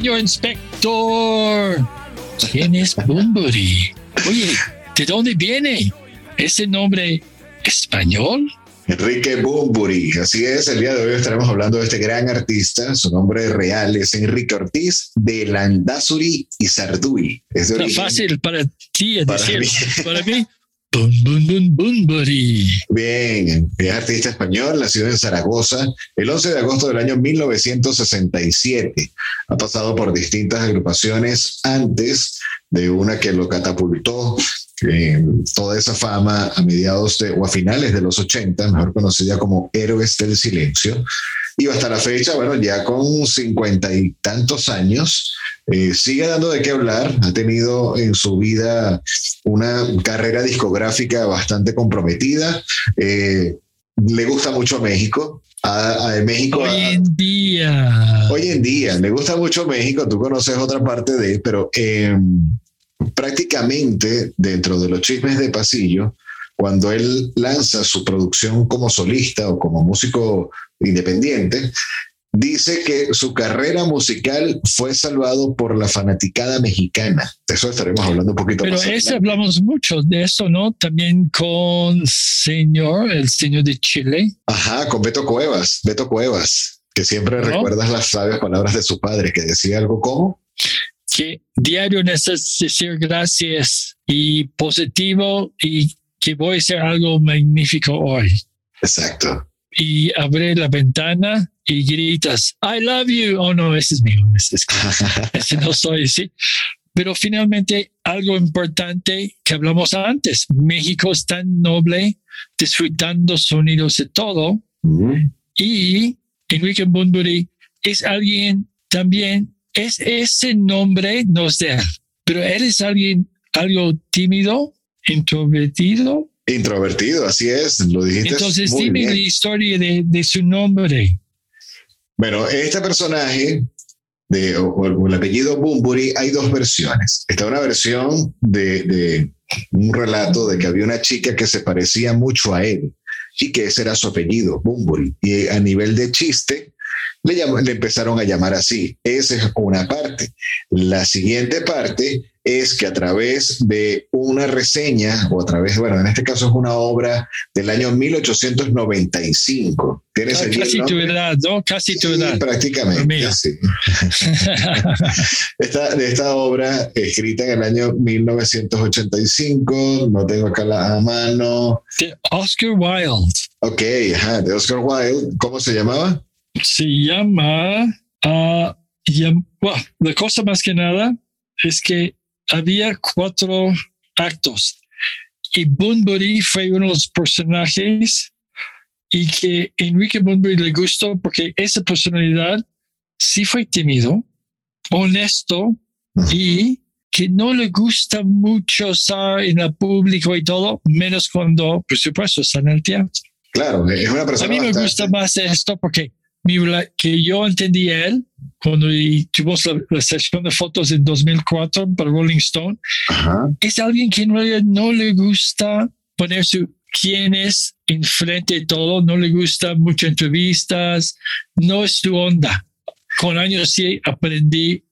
Señor inspector, ¿quién es Bumburi? Oye, ¿de dónde viene ese nombre español? Enrique Bumburi, así es, el día de hoy estaremos hablando de este gran artista, su nombre real es Enrique Ortiz de Landazuri y Sarduy. Es de Está fácil para ti Para decir. mí. Para mí, boom, boom, Bumburi. Bien, es artista español, nacido en Zaragoza el 11 de agosto del año 1967. Ha pasado por distintas agrupaciones antes de una que lo catapultó eh, toda esa fama a mediados de, o a finales de los 80, mejor conocida como Héroes del Silencio. Y hasta la fecha, bueno, ya con cincuenta y tantos años, eh, sigue dando de qué hablar. Ha tenido en su vida una carrera discográfica bastante comprometida. Eh, le gusta mucho México. A, a México Hoy a- en día. hoy en día le gusta mucho México. Tú conoces otra parte de, pero eh, prácticamente dentro de los chismes de pasillo, cuando él lanza su producción como solista o como músico independiente, dice que su carrera musical fue salvado por la fanaticada mexicana. De eso estaremos hablando un poquito Pero más. ese adelante. hablamos mucho de eso, ¿no? También con señor, el señor de Chile. Ajá, con Beto Cuevas, Beto Cuevas, que siempre ¿No? recuerdas las sabias palabras de su padre, que decía algo como, que diario necesitas decir gracias y positivo y que voy a hacer algo magnífico hoy. exacto. Y abre la ventana y gritas, I love you. Oh, no, ese es mío. Ese, es- ese no soy, sí. Pero finalmente, algo importante que hablamos antes. México es tan noble, disfrutando sonidos de todo. Mm, Y Enrique Bunbury es alguien también, es ese nombre no él, pero él es alguien algo tímido, introvertido. Introvertido, así es, lo dijiste. Entonces muy dime bien. la historia de, de su nombre. Bueno, este personaje de, o, o el apellido Bumburi, hay dos versiones. Está una versión de, de un relato de que había una chica que se parecía mucho a él y que ese era su apellido, Bumburi. Y a nivel de chiste, le, llam- le empezaron a llamar así. Esa es una parte. La siguiente parte es que a través de una reseña, o a través, bueno, en este caso es una obra del año 1895. ¿Tienes el Casi tu edad, ¿no? Casi tu Sí, edad. prácticamente. Sí. Esta, de esta obra, escrita en el año 1985, no tengo acá la a mano. De Oscar Wilde. Ok, ajá, de Oscar Wilde. ¿Cómo se llamaba? Se llama... ah, llam- bueno, la cosa más que nada es que había cuatro actos y Bunbury fue uno de los personajes y que Enrique Bunbury le gustó porque esa personalidad sí fue tímido, honesto y que no le gusta mucho estar en el público y todo, menos cuando, por supuesto, está en el teatro. Claro, es una A persona. mí me bastante- gusta más esto porque que yo entendí él cuando tuvimos la, la sesión de fotos en 2004 para Rolling Stone. Ajá, Es alguien que en realidad no le gusta poner su quién es enfrente de todo, no le gusta muchas entrevistas, no es su onda. Con años sí aprendí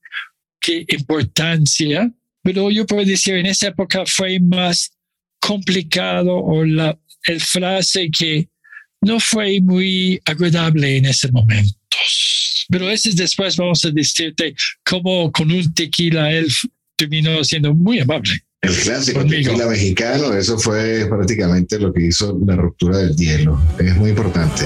qué importancia, pero yo puedo decir en esa época fue más complicado o la el frase que no fue muy agradable en ese momento. Pero ese es después vamos a decirte cómo con un tequila él terminó siendo muy amable. El clásico Conmigo. tequila mexicano, eso fue prácticamente lo que hizo la ruptura del hielo. Es muy importante.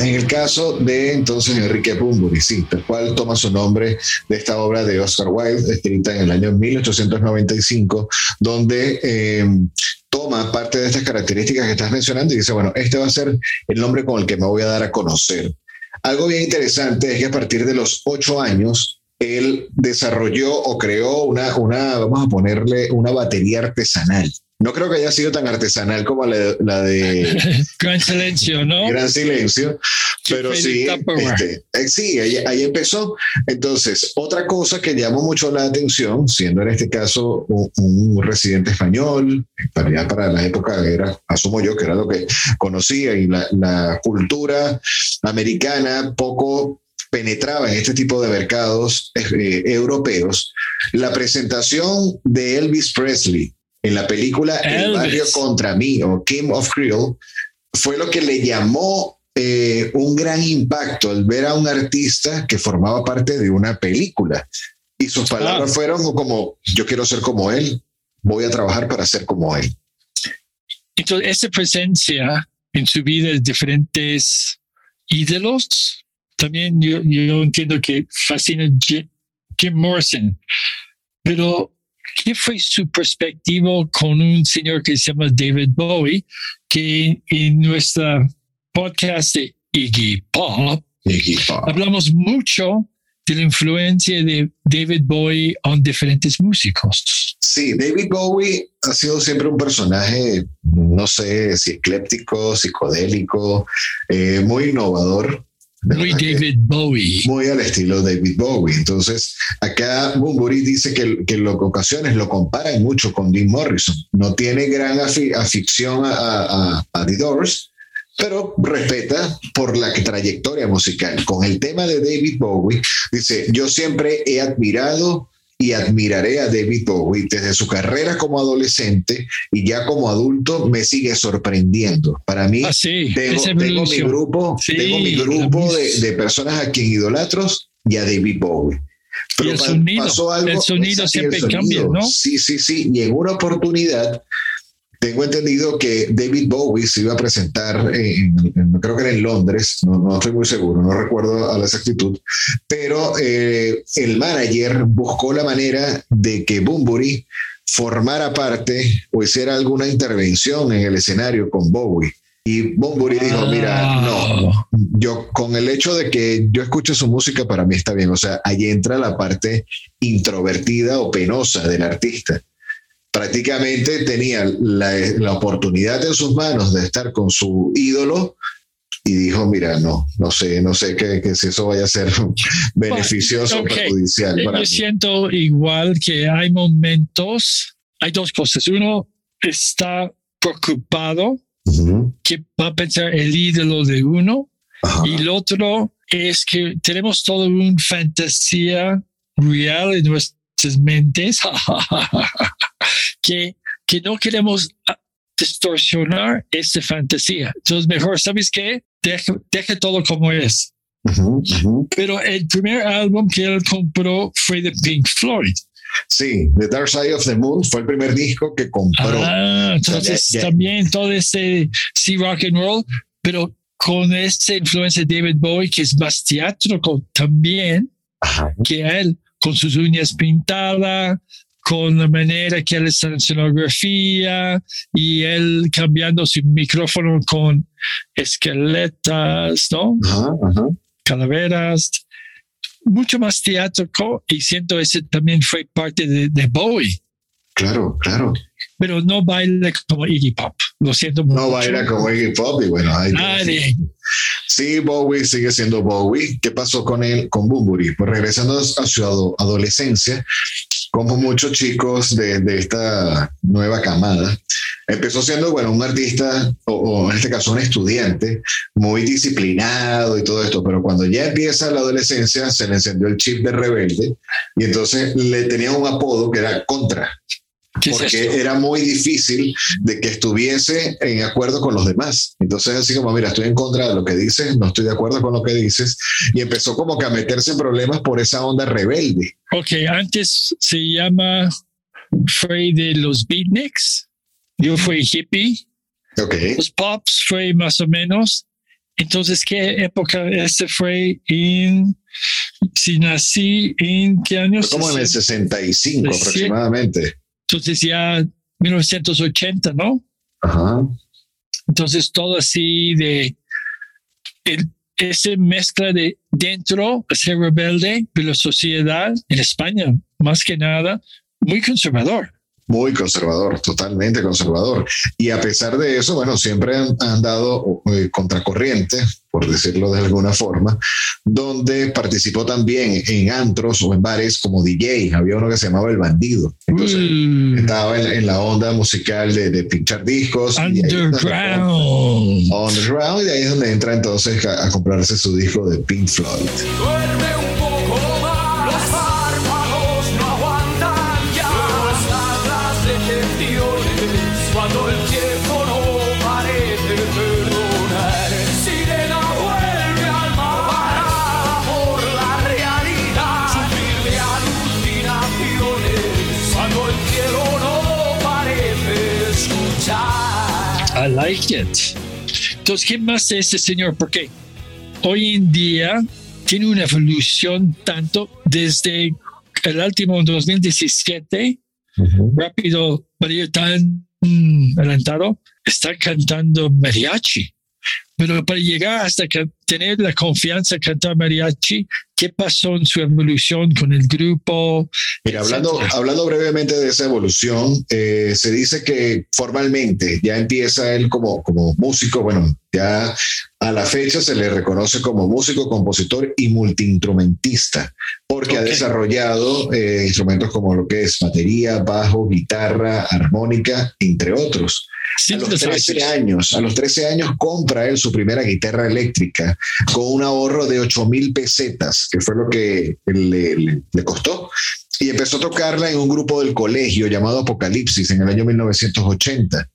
En el caso de entonces Enrique Bunbury, sí, tal cual toma su nombre de esta obra de Oscar Wilde, escrita en el año 1895, donde eh, toma parte de estas características que estás mencionando y dice, bueno, este va a ser el nombre con el que me voy a dar a conocer. Algo bien interesante es que a partir de los ocho años, él desarrolló o creó una, vamos a ponerle una batería artesanal. No creo que haya sido tan artesanal como la, la de Gran silencio, ¿no? Gran Silencio, pero sí, este, eh, sí, ahí, ahí empezó. Entonces, otra cosa que llamó mucho la atención, siendo en este caso un, un residente español, para, para la época era, asumo yo que era lo que conocía y la, la cultura americana poco penetraba en este tipo de mercados eh, europeos, la presentación de Elvis Presley en la película El Elvis. barrio contra mí o King of Creole fue lo que le llamó eh, un gran impacto el ver a un artista que formaba parte de una película. Y sus palabras Ah. fueron como, yo quiero ser como él, voy a trabajar para ser como él. Entonces, esa presencia en su vida de diferentes ídolos, también yo, yo entiendo que fascina Jim, Jim Morrison, pero ¿qué fue su perspectiva con un señor que se llama David Bowie, que en nuestra podcast de Iggy Pop Iggy Pop. hablamos mucho de la influencia de David Bowie en diferentes músicos? Sí, David Bowie ha sido siempre un personaje, no sé si ecléptico, psicodélico, eh, muy innovador. Muy David Bowie. muy al estilo David Bowie. Entonces, acá Bunbury dice que, que en ocasiones lo comparan mucho con Jim Morrison. No tiene gran afi- afición a, a- a The Doors, pero respeta por la trayectoria musical. Con el tema de David Bowie, dice, yo siempre he admirado y admiraré a David Bowie desde su carrera como adolescente y ya como adulto me sigue sorprendiendo. Para mí, Ah, sí, tengo, tengo mi grupo, Sí, tengo mi grupo de, de personas a quien idolatros y a David Bowie. Y el pa- sonido, pasó algo- el sonido siempre el sonido. cambia, ¿no? Sí, sí, sí. Y en una oportunidad, tengo entendido que David Bowie se iba a presentar, en, en- creo que era en Londres, no, no estoy muy seguro, no recuerdo a la exactitud, pero eh, el manager buscó la manera de que Bunbury formara parte o hiciera alguna intervención en el escenario con Bowie. Y Bunbury dijo, mira, no, yo con el hecho de que yo escucho su música para mí está bien, o sea, ahí entra la parte introvertida o penosa del artista. Prácticamente tenía la, la oportunidad en sus manos de estar con su ídolo y dijo, mira, no, no sé, no sé que, que si eso vaya a ser beneficioso o ok. perjudicial para Yo mí. siento igual que hay momentos, hay dos cosas. Uno está preocupado Ujú, que va a pensar el ídolo de uno ajá, y el otro es que tenemos toda una fantasía real en nuestras mentes que, que no queremos ah, distorsionar esa fantasía. Entonces, mejor, ¿sabes qué? Deja, deja todo como es. ujú, ujú. Pero el primer álbum que él compró fue de Pink Floyd. Sí, The Dark Side of the Moon fue el primer disco que compró. Ah, entonces ya- ya- también todo ese sí rock and roll, pero con esta influencia de David Bowie, que es más teatro también Ajá. que él, con sus uñas pintadas, con la manera que él está en escenografía y él cambiando su micrófono con esqueletas, ¿no? Ajá, ajá. Calaveras, mucho más teatro y siento ese también fue parte de, de Bowie. Claro, claro. pero no baila como Iggy Pop. Lo siento mucho. No baila como Iggy Pop y bueno, ahí Nadie. Sí, Bowie sigue siendo Bowie. ¿Qué pasó con él, con Bumburi? Pues regresando a su ado- adolescencia, como muchos chicos de, de esta nueva camada, empezó siendo, bueno, un artista, o, o en este caso un estudiante, muy disciplinado y todo esto, pero cuando ya empieza la adolescencia, se le encendió el chip de rebelde y entonces le tenía un apodo que era Contra ¿Qué es porque era muy difícil de que estuviese en acuerdo con los demás. Entonces, así como, mira, estoy en contra de lo que dices, no estoy de acuerdo con lo que dices, y empezó como que a meterse en problemas por esa onda rebelde. Ok, antes se llama, fue de los beatniks. Yo fui hippie. Ok. Los pops fue más o menos. Entonces, ¿qué época este fue en, si nací en qué año? Fue como en el 65 Sí. aproximadamente. Entonces ya 1980, ¿no? Ajá. Entonces todo así de el, ese mezcla de dentro, ser rebelde, de la sociedad en España, más que nada, muy conservador. Muy conservador, totalmente conservador. Y a pesar de eso, bueno, siempre han, han dado eh, contracorriente, por decirlo de alguna forma, donde participó también en antros o en bares como DJ. Había uno que se llamaba El Bandido. Entonces, Mm, estaba en, en la onda musical de, de pinchar discos. y underground. compra- Underground, y ahí es donde entra entonces a, a comprarse su disco de Pink Floyd. It. Entonces, ¿qué más de este señor? Porque hoy en día tiene una evolución tanto desde el último 2017 rápido, María tan mm, adelantado, está cantando mariachi. Pero para llegar hasta que tener la confianza de cantar mariachi, ¿qué pasó en su evolución con el grupo? Mira, hablando, hablando brevemente de esa evolución, eh, se dice que formalmente ya empieza él como, como músico, bueno, ya a la fecha se le reconoce como músico, compositor y multiinstrumentista, porque ha Ok. desarrollado eh, instrumentos como lo que es batería, bajo, guitarra, armónica, entre otros. A los 13 Synthesizers. años, a los 13 años compra él su primera guitarra eléctrica con un ahorro de 8 mil pesetas, que fue lo que le, le- le costó. Y empezó a tocarla en un grupo del colegio llamado Apocalipsis en el año 1980.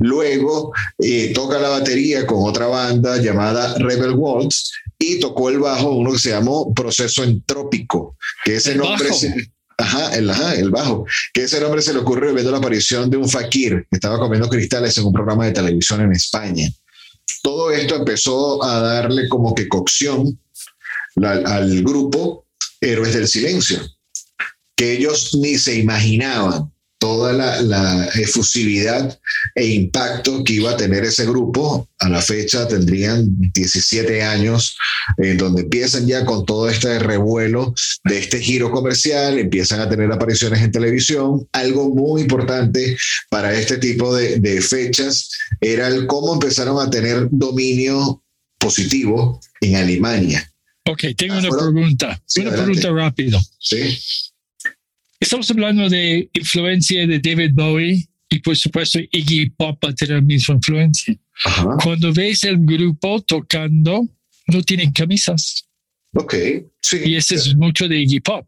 Luego eh, toca la batería con otra banda llamada Rebel Waltz y tocó el bajo, uno que se llamó Proceso Entrópico, que ese El nombre se- Ajá, el, ajá, el bajo. Que ese nombre se le ocurrió viendo la aparición de un fakir que estaba comiendo cristales en un programa de televisión en España. Todo esto empezó a darle como que cocción la- al grupo Héroes del Silencio, que ellos ni se imaginaban toda la, la efusividad e impacto que iba a tener ese grupo. A la fecha tendrían 17 años, en donde empiezan ya con todo este revuelo de este giro comercial, empiezan a tener apariciones en televisión. Algo muy importante para este tipo de, de fechas era el cómo empezaron a tener dominio positivo en Alemania. Ok, tengo Ah, una pregunta. Sí, una adelante. pregunta rápido. ¿sí? Estamos hablando de influencia de David Bowie y por supuesto Iggy Pop va a tener la misma influencia. Ajá. Cuando ves el grupo tocando, no tienen camisas. Ok. Sí. Y ese es mucho de Iggy Pop.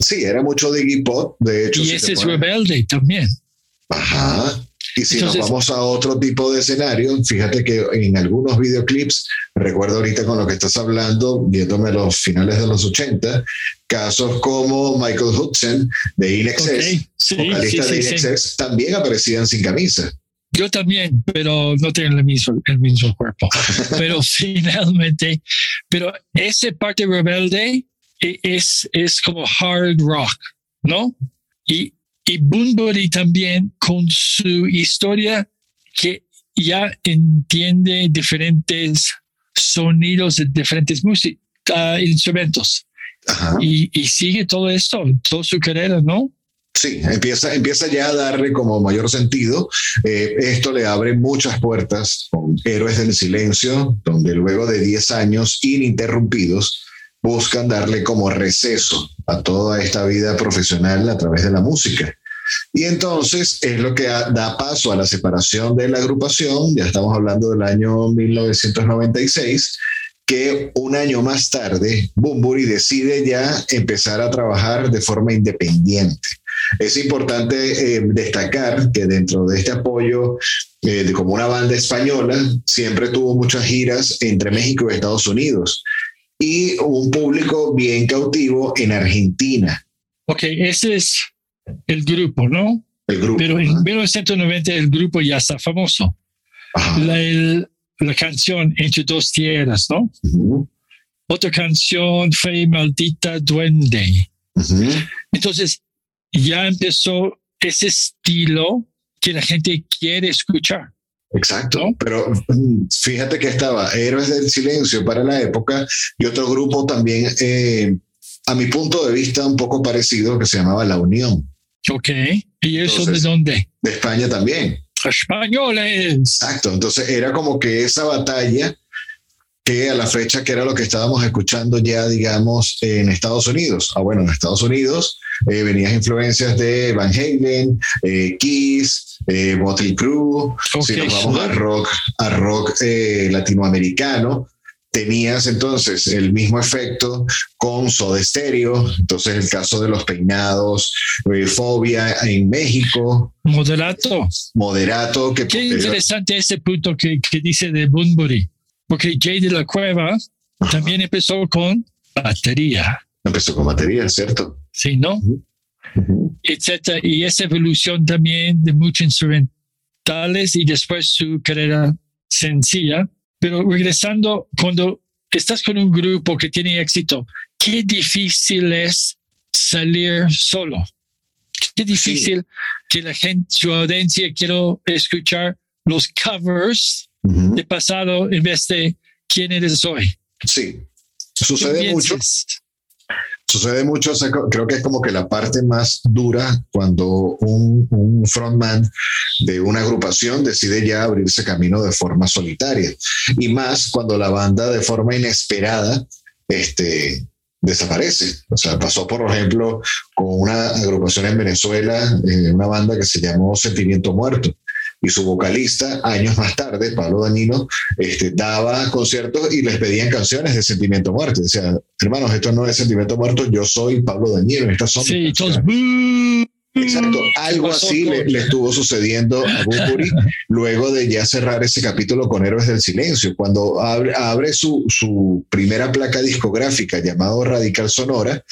Sí, era mucho de Iggy Pop, de hecho. Y si ese es rebelde también. Ajá. Y si Entonces- nos vamos a otro tipo de escenario, fíjate que en algunos videoclips, recuerdo ahorita con lo que estás hablando, viéndome los finales de los 80, casos como Michael Hudson de INXS, Ok, sí, vocalista sí, de sí. INXS, también aparecían sin camisa. Yo también, pero no tienen el mismo, el mismo cuerpo. pero finalmente, pero esa parte rebelde e- es, es como hard rock, ¿no? Y, y Bunbury también con su historia que ya entiende diferentes sonidos de diferentes músicas, instrumentos. Ajá. Y, y sigue todo esto, toda su carrera, ¿no? Sí, empieza, empieza ya a darle como mayor sentido. Eh, esto le abre muchas puertas con Héroes del Silencio, donde luego de 10 años ininterrumpidos buscan darle como receso a toda esta vida profesional a través de la música. Y entonces es lo que da paso a la separación de la agrupación, ya estamos hablando del año 1996, que un año más tarde Bumburi decide ya empezar a trabajar de forma independiente. Es importante eh, destacar que dentro de este apoyo eh, de como una banda española, siempre tuvo muchas giras entre México y Estados Unidos y un público bien cautivo en Argentina. Ok, ese es el grupo, ¿no? El grupo. Pero en 1990 el grupo ya está famoso. La, la, canción Entre dos tierras, ¿no? Otra canción fue Maldita Duende. Entonces, ya empezó ese estilo que la gente quiere escuchar. Exacto, pero mm, fíjate que estaba Héroes del Silencio para la época y otro grupo también, eh, a mi punto de vista, un poco parecido que se llamaba La Unión. Ok, ¿y eso de dónde? De España también. Españoles. Exacto, entonces era como que esa batalla que a la fecha que era lo que estábamos escuchando ya, digamos, en Estados Unidos. Ah, bueno, en Estados Unidos eh, venían influencias de Van Halen, eh, Kiss, eh, Motley Crue, si nos vamos a rock, a rock eh, latinoamericano, tenías entonces el mismo efecto con Soda Stereo, entonces el caso de los peinados, Fobia en México. Moderato. Moderato. Que Qué interesante ese punto que, que dice de Bunbury porque Jay de la Cueva también empezó con batería. Empezó con batería, ¿cierto? Sí, ¿no? Etcétera. Y esa evolución también de muchos instrumentales y después su carrera sencilla. Pero regresando, cuando estás con un grupo que tiene éxito, qué difícil es salir solo. Qué difícil que la gente, su audiencia, quiero escuchar los covers de pasado en vez de quién eres hoy. Sí, sucede mucho. Sucede mucho, creo que es como que la parte más dura cuando un, un, frontman de una agrupación decide ya abrirse camino de forma solitaria. Y más cuando la banda de forma inesperada este, desaparece. O sea, pasó, por ejemplo, con una agrupación en Venezuela, eh, una banda que se llamó Sentimiento Muerto y su vocalista, años más tarde, Pablo Dañino, este, daba conciertos y les pedían canciones de Sentimiento Muerto. Decía, hermanos, esto no es Sentimiento Muerto, yo soy Pablo Dañino, estas son. Sí, Exacto, algo así le, estuvo sucediendo a Bumburi luego de ya cerrar ese capítulo con Héroes del Silencio, cuando abre, abre su, su, primera placa discográfica llamado Radical Sonora,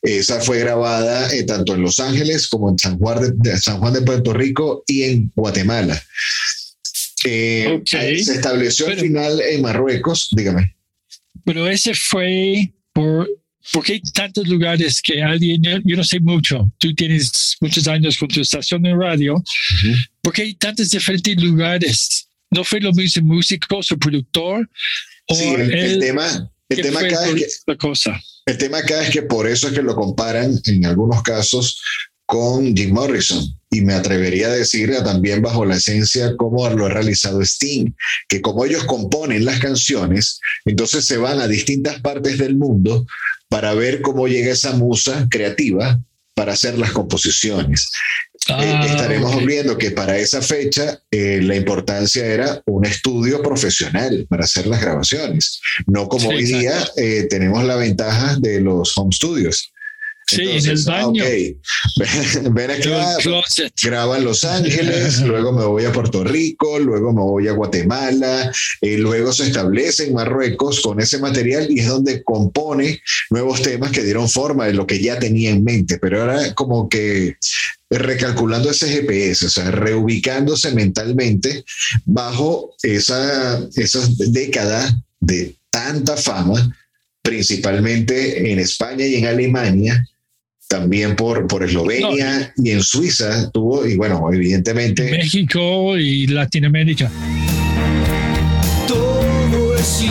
esa fue grabada eh, tanto en Los Ángeles como en San Juan de, San Juan de Puerto Rico y en Guatemala. Eh, se estableció al final en Marruecos, dígame. Pero ese fue por porque hay tantos lugares que alguien, yo, no sé mucho, tú tienes muchos años con tu estación de radio, porque hay tantos diferentes lugares. ¿No fue lo mismo músico, su productor? sí, el, tema, el tema acá es que, la cosa. El tema acá es que por eso es que lo comparan en algunos casos con Jim Morrison. Y me atrevería a decir también bajo la esencia como lo ha realizado Sting, que como ellos componen las canciones, entonces se van a distintas partes del mundo para ver cómo llega esa musa creativa para hacer las composiciones. Eh, ah, estaremos viendo que para esa fecha eh, la importancia era un estudio profesional para hacer las grabaciones, no como hoy día eh, tenemos la ventaja de los home studios. Sí, en el baño. Ven acá, graba en Los Ángeles, luego me voy a Puerto Rico, luego me voy a Guatemala, y luego se establece en Marruecos con ese material y es donde compone nuevos temas que dieron forma de lo que ya tenía en mente, pero ahora como que recalculando ese GPS, o sea, reubicándose mentalmente bajo esa, esa década de tanta fama, principalmente en España y en Alemania, también por, por Eslovenia y en Suiza tuvo, y bueno, evidentemente. México y Latinoamérica. Todo es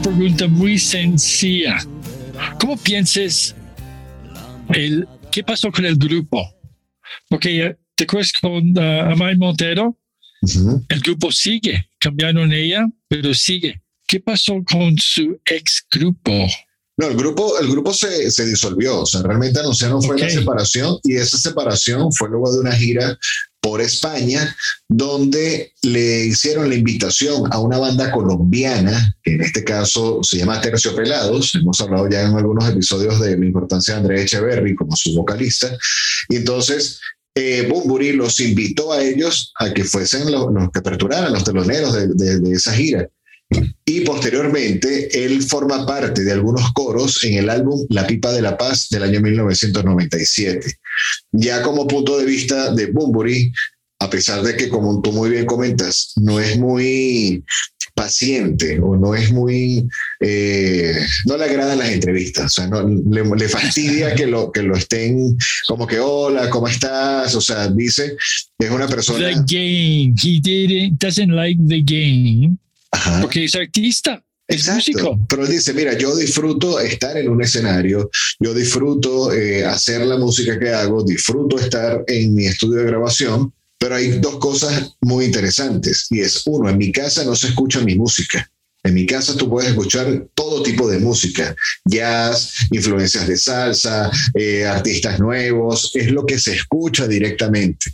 una pregunta muy sencilla. ¿Cómo piensas el qué pasó con el grupo? Porque eh, te acuerdas con uh, Amay Montero, el grupo sigue, cambiaron ella, pero sigue. ¿Qué pasó con su ex grupo? No, el grupo, el grupo se, se disolvió, o sea, realmente anunciaron fue la Ok. separación y esa separación fue luego de una gira por España donde le hicieron la invitación a una banda colombiana, que en este caso se llama Terciopelados, hemos hablado ya en algunos episodios de la importancia de Andrés Echeverry como su vocalista, y entonces eh, Bumburi los invitó a ellos a que fuesen los, que aperturaran los teloneros de esa gira. Y posteriormente, él forma parte de algunos coros en el álbum La Pipa de la Paz del año 1997. Ya como punto de vista de Bumburi, a pesar de que, como tú muy bien comentas, no es muy paciente o no es muy, eh, no le agradan las entrevistas, o sea, no, le, le fastidia que lo, que lo estén como que, hola, ¿cómo estás? O sea, dice, es una persona... The game. He didn't, doesn't like the game Ajá. porque es artista, es Exacto. músico. Pero él dice, mira, yo disfruto estar en un escenario, yo disfruto eh, hacer la música que hago, disfruto estar en mi estudio de grabación, pero hay dos cosas muy interesantes. Y es, uno, en mi casa no se escucha mi música. En mi casa tú puedes escuchar todo tipo de música, jazz, influencias de salsa, eh, artistas nuevos, es lo que se escucha directamente.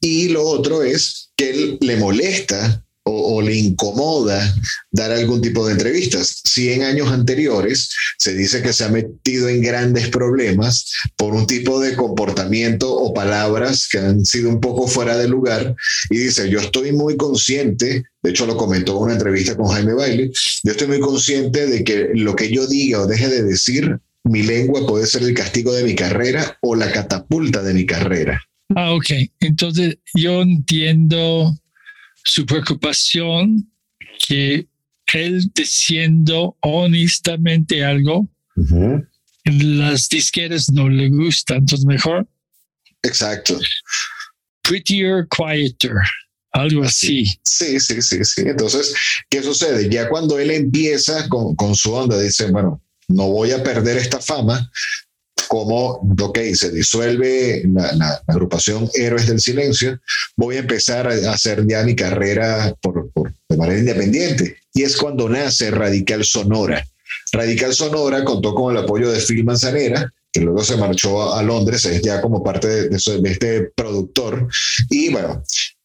Y lo otro es que él le molesta o, le incomoda dar algún tipo de entrevistas. Si en años anteriores se dice que se ha metido en grandes problemas por un tipo de comportamiento o palabras que han sido un poco fuera de lugar, y dice, yo estoy muy consciente, de hecho lo comentó en una entrevista con Jaime Bailey, yo estoy muy consciente de que lo que yo diga o deje de decir, mi lengua puede ser el castigo de mi carrera o la catapulta de mi carrera. Ah, ok. Entonces yo entiendo su preocupación que él diciendo honestamente algo, las disqueras no le gustan. Entonces mejor Exacto. prettier, quieter, algo así. Sí, sí, sí, sí. Entonces, ¿qué sucede? Ya cuando él empieza con, con su onda, dice, bueno, no voy a perder esta fama, como, ok, se disuelve la, agrupación Héroes del Silencio, voy a empezar a hacer ya mi carrera por, de manera independiente. Y es cuando nace Radical Sonora. Radical Sonora contó con el apoyo de Phil Manzanera, que luego se marchó a, Londres, es ya como parte de, este productor. Y bueno,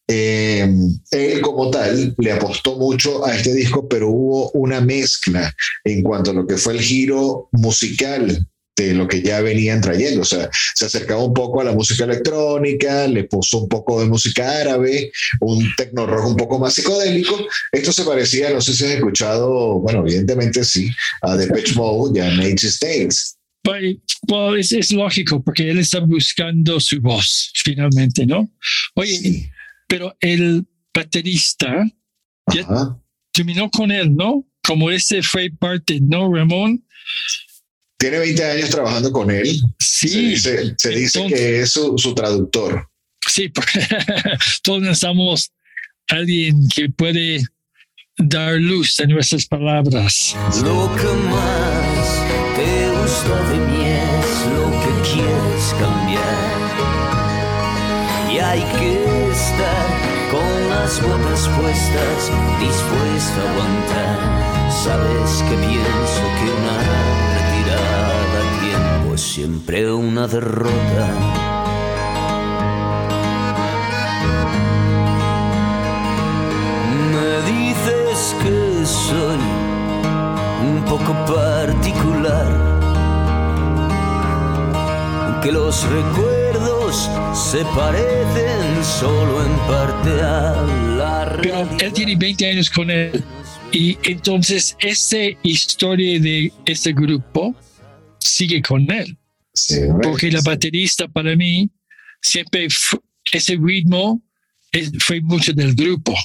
eh, él como tal le apostó mucho a este disco, pero hubo una mezcla en cuanto a lo que fue el giro musical de lo que ya venían trayendo. O sea, se acercaba un poco a la música electrónica, le puso un poco de música árabe, un tecno rock un poco más psicodélico. Esto se parecía, no sé si has escuchado, bueno, evidentemente sí, a Depeche Mode y a Nature's Tales. But, well, es, es lógico porque él está buscando su voz finalmente, ¿no? Oye, Sí. pero el baterista ya terminó con él, ¿no? Como ese fue parte, ¿no, Ramón? Tiene 20 años trabajando con él. Se Sí, dice, se dice Entonces- que es su, su traductor. sí, porque todos necesitamos alguien que puede dar luz a nuestras palabras. Lo que más te gusta de mí es lo que quieres cambiar. Y hay que estar con las botas puestas, dispuesto a aguantar. Sabes que pienso que una siempre una derrota. Me dices que soy un poco particular, que los recuerdos se parecen solo en parte a la Pero realidad. él tiene 20 años con él. Y entonces esa historia de ese grupo sigue con él. Sí, Porque la baterista para mí siempre ese ritmo es- fue mucho del grupo.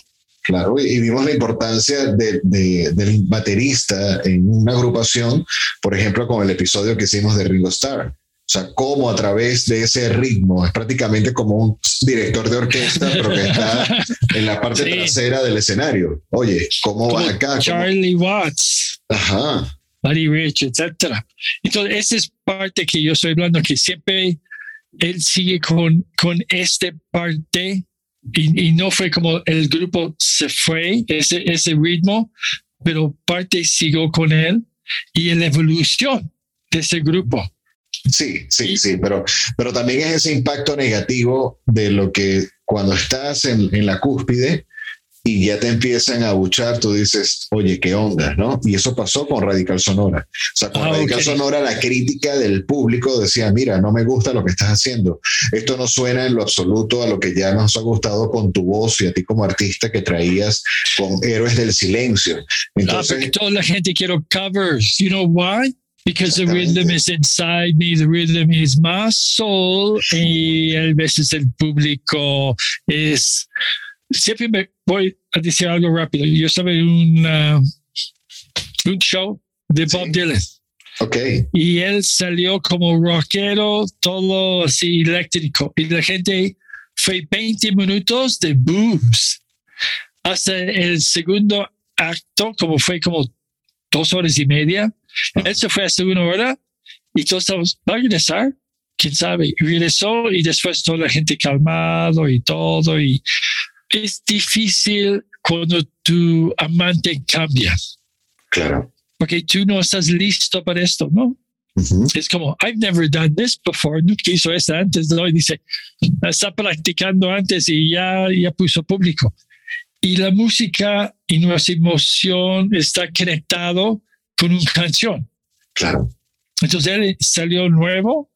Claro, y, vimos la importancia de- de- del baterista en una agrupación, por ejemplo, con el episodio que hicimos de Ringo Starr. O sea, cómo a través de ese ritmo, es prácticamente como un director de orquesta, pero que está en la parte Sí. trasera del escenario. Oye, ¿cómo vas acá? ¿Cómo- Charlie Watts, Ajá, Buddy Rich, etcétera. Entonces, esa es parte que yo estoy hablando, que siempre él sigue con, con esta parte y, y no fue como el grupo se fue, ese, ese ritmo, pero parte siguió con él y en la evolución de ese grupo. sí, sí, sí, pero, pero también es ese impacto negativo de lo que cuando estás en, en la cúspide y ya te empiezan a buchar, tú dices, oye, ¿qué onda? ¿no? Y eso pasó con Radical Sonora. O sea, con Ah, Radical. Sonora la crítica del público decía, mira, no me gusta lo que estás haciendo. Esto no suena en lo absoluto a lo que ya nos ha gustado con tu voz y a ti como artista que traías con Héroes del Silencio. Ah, Entonces, porque toda la gente quiere covers. You know why? Because the rhythm is inside me, the rhythm is my soul. Y a veces el público es. Siempre me voy a decir algo rápido. Yo estaba en un, un show de Bob Sí. Dylan ok, y él salió como rockero, todo así eléctrico. Y la gente fue 20 minutos de booze. Hasta el segundo acto, como fue como dos horas y media, él se fue hasta una hora y todos estamos, ¿va a regresar? ¿Quién sabe? Y regresó y después toda la gente calmado y todo. Y es difícil cuando tu amante cambia, claro. porque tú no estás listo para esto, ¿no? Ujú. Es como, I've never done this before, nunca hizo esto antes, ¿no? Y dice, está practicando antes y ya, ya puso público. Y la música y nuestra emoción está conectado con una canción. Claro. Entonces él salió nuevo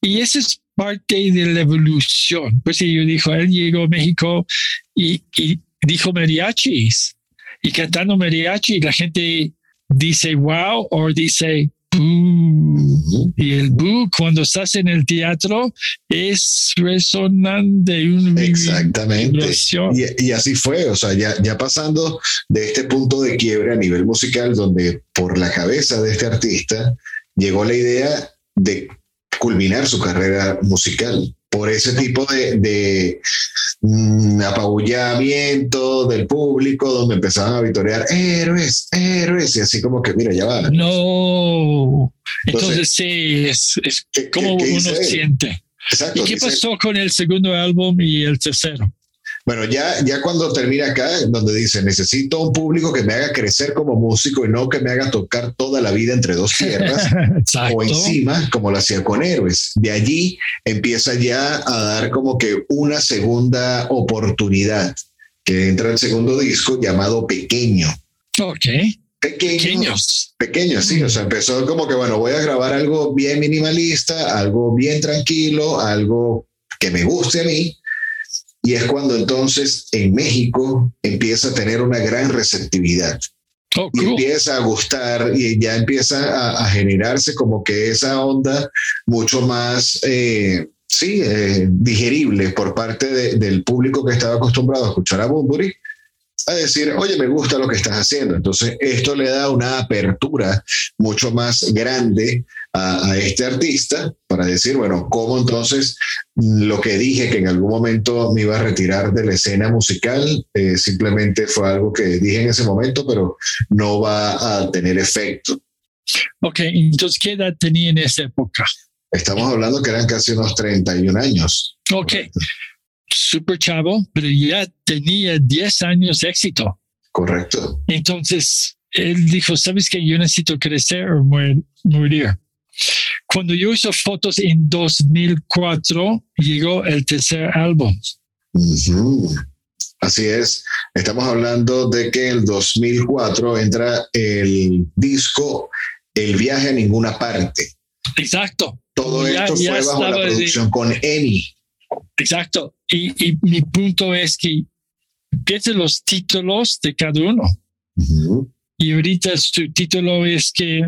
y esa es parte de la evolución. Pues yo dijo, él llegó a México y, y dijo mariachis y cantando mariachi y la gente dice wow o dice "Boo". Y el boo cuando estás en el teatro es resonante. una Exactamente. Y, y así fue, o sea, ya, ya pasando de este punto de quiebre a nivel musical, donde por la cabeza de este artista llegó la idea de culminar su carrera musical. Por ese tipo de, de mm, apabullamiento del público, donde empezaban a vitorear héroes, héroes, y así como que, mira, ya va. No. Entonces, Entonces, sí, es, es ¿qué- como qué- qué uno siente. Exacto. ¿Y qué pasó con el segundo álbum y el tercero? Bueno, ya, ya cuando termina acá, donde dice, necesito un público que me haga crecer como músico y no que me haga tocar toda la vida entre dos tierras Exacto. o encima, como lo hacía con Héroes. De allí empieza ya a dar como que una segunda oportunidad, que entra el segundo disco llamado Pequeño. Ok. Pequeño, Pequeños. pequeño, sí, o sea, empezó como que, bueno, voy a grabar algo bien minimalista, algo bien tranquilo, algo que me guste a mí. Y es cuando entonces en México empieza a tener una gran receptividad Oh, y empieza a gustar y ya empieza a, a generarse como que esa onda mucho más, eh, sí, eh, digerible por parte de- del público que estaba acostumbrado a escuchar a Bunbury a decir, oye, me gusta lo que estás haciendo. Entonces, esto le da una apertura mucho más grande a, a este artista para decir, bueno, ¿cómo entonces lo que dije que en algún momento me iba a retirar de la escena musical, eh, simplemente fue algo que dije en ese momento, pero no va a tener efecto. Ok, entonces, ¿qué edad tenía en esa época? Estamos hablando que eran casi unos 31 años. Ok, súper chavo, pero ya tenía 10 años de éxito. Correcto. Entonces, él dijo, ¿sabes que Yo necesito crecer o morir. Cuando yo hice fotos en 2004, llegó el tercer álbum. Ujú. Así es. Estamos hablando de que en el 2004 entra el disco El viaje a ninguna parte. Exacto. Todo Ya- esto ya fue bajo la de- producción con Eni. Exacto. Y, y mi punto es que piensa los títulos de cada uno. Y ahorita su título es que,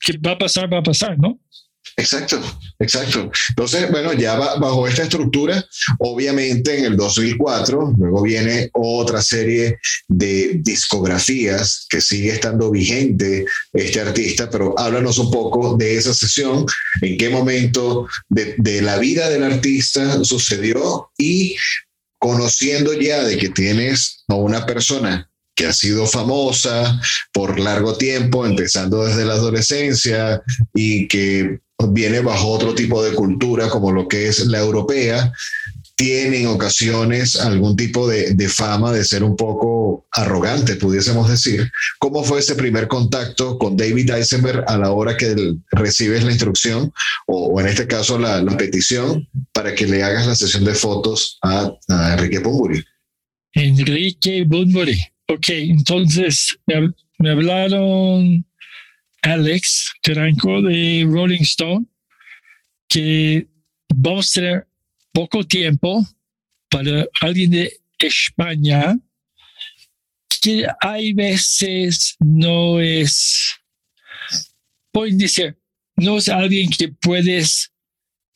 que va a pasar, va a pasar, ¿no? Exacto, exacto. Entonces, bueno, ya bajo esta estructura, obviamente en el 2004, luego viene otra serie de discografías que sigue estando vigente este artista, pero háblanos un poco de esa sesión, en qué momento de, de la vida del artista sucedió y conociendo ya de que tienes a una persona que ha sido famosa por largo tiempo, empezando desde la adolescencia y que viene bajo otro tipo de cultura como lo que es la europea, tiene en ocasiones algún tipo de, fama de ser un poco arrogante, pudiésemos decir. ¿Cómo fue ese primer contacto con David Eisenberg a la hora que recibes la instrucción o, en este caso la, petición para que le hagas la sesión de fotos a, Enrique Bunbury? Enrique Bunbury. Ok, entonces me, hablaron Alex Teranco de Rolling Stone que vamos a tener poco tiempo para alguien de España que hay veces no es, pueden decir, no es alguien que puedes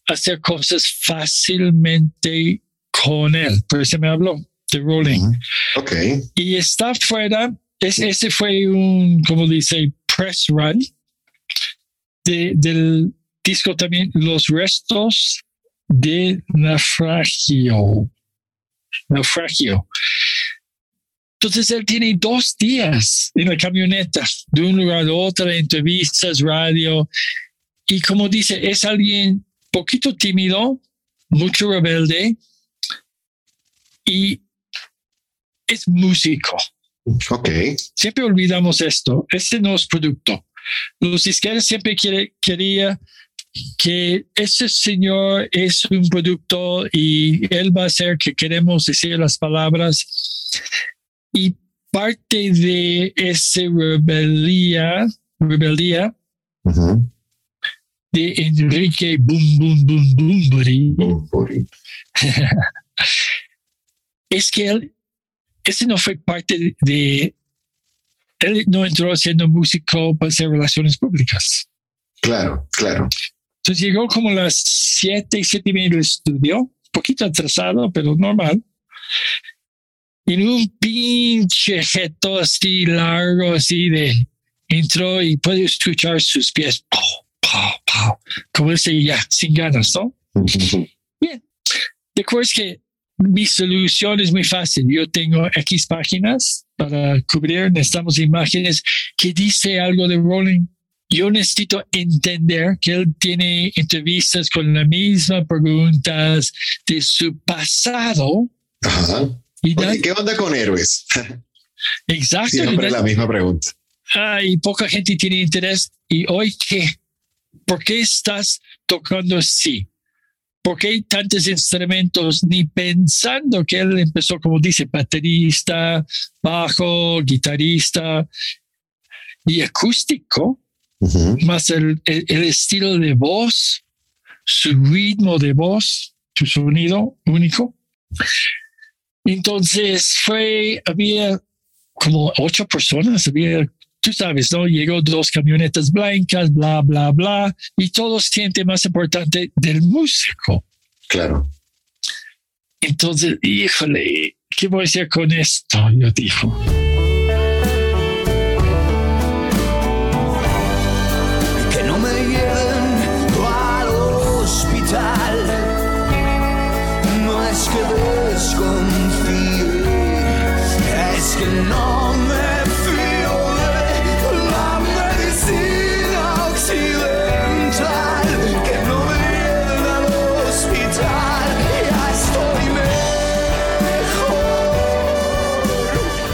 hacer cosas fácilmente con él. Por eso me habló de Rolling. Ok. Y está fuera, ese fue un, como dice, press run del disco también, los restos de naufragio. Naufragio. Entonces él tiene dos días en la camioneta, de un lugar a otro, entrevistas, radio. Y como dice, es alguien poquito tímido, mucho rebelde y es músico. Ok. Siempre olvidamos esto. Este no es producto. Los disqueros siempre quiere, quería que ese señor es un producto y él va a hacer que queremos decir las palabras. Y parte de esa rebeldía, rebeldía de Enrique Boom Boom Boom Boom es que él ese no fue parte de, él no entró siendo músico para hacer relaciones públicas. Claro, claro. Entonces llegó como a las siete, siete y media del estudio, poquito atrasado, pero normal. En un pinche jeto así largo, así de entró y puede escuchar sus pies, como dice ya, sin ganas, ¿no? Bien. Recuerdas que mi solución es muy fácil. Yo tengo X páginas para cubrir, necesitamos imágenes que dice algo de Rolling. Yo necesito entender que él tiene entrevistas con la misma preguntas de su pasado. Ajá. Y ¿Qué onda con héroes? Exacto. Siempre la misma pregunta. y poca gente tiene interés. ¿Y hoy qué? ¿Por qué estás tocando así? ¿Por qué hay tantos instrumentos? Ni pensando que él empezó, como dice, baterista, bajo, guitarrista y acústico, más el, el, estilo de voz, su ritmo de voz, su sonido único. Entonces fue, había como ocho personas, había tú sabes, ¿no? Llegó dos camionetas blancas, bla, bla, bla, y todos sienten más importante del músico. Claro. Entonces, híjole, ¿qué voy a hacer con esto? Yo dijo.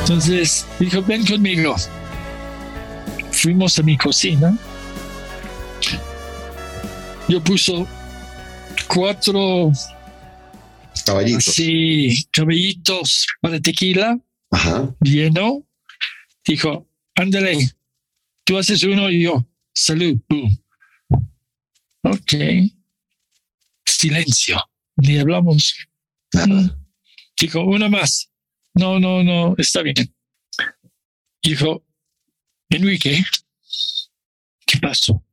Entonces dijo, ven conmigo. Fuimos a mi cocina. Yo puso cuatro caballitos. Sí, caballitos para tequila. Ajá. Lleno. Dijo, ándale, tú haces uno y yo, salud. Boom. Ok. Silencio. Ni hablamos. Dijo, uno más no, no, no, está bien. Dijo, Enrique, ¿qué pasó?